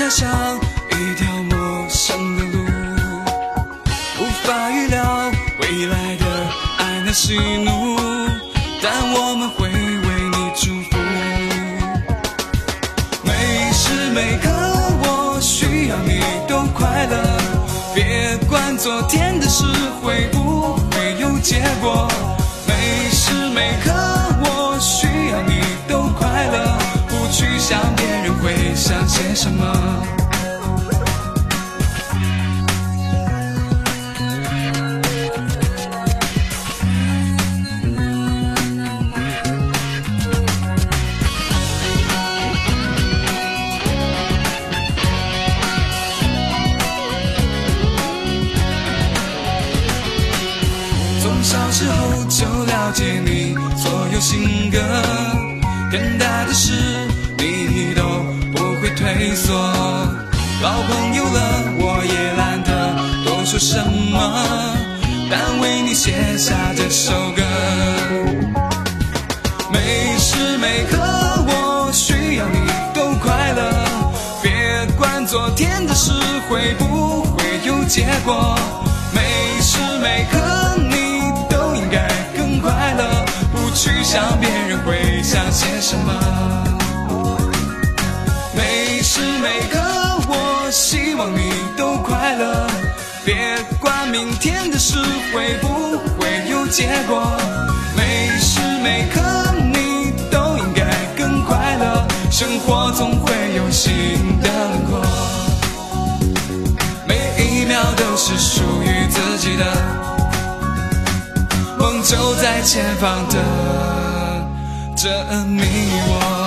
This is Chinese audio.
从此踏上一条陌生的路，无法预料未来的爱那喜怒，但我们会为你祝福。每时每刻，我需要你都快乐，别管昨天的事会不会有结果。每时每刻，想些什么。从小时候就了解你所有性格，更大的事你都退缩。老朋友了，我也懒得多说什么，但为你写下这首歌。每时每刻，我需要你都快乐，别管昨天的事会不会有结果。每时每刻，你都应该更快乐，不去想别人会想些什么。天的事会不会有结果。每时每刻，你都应该更快乐，生活总会有新的轮廓。每一秒都是属于自己的，梦就在前方的，这你我。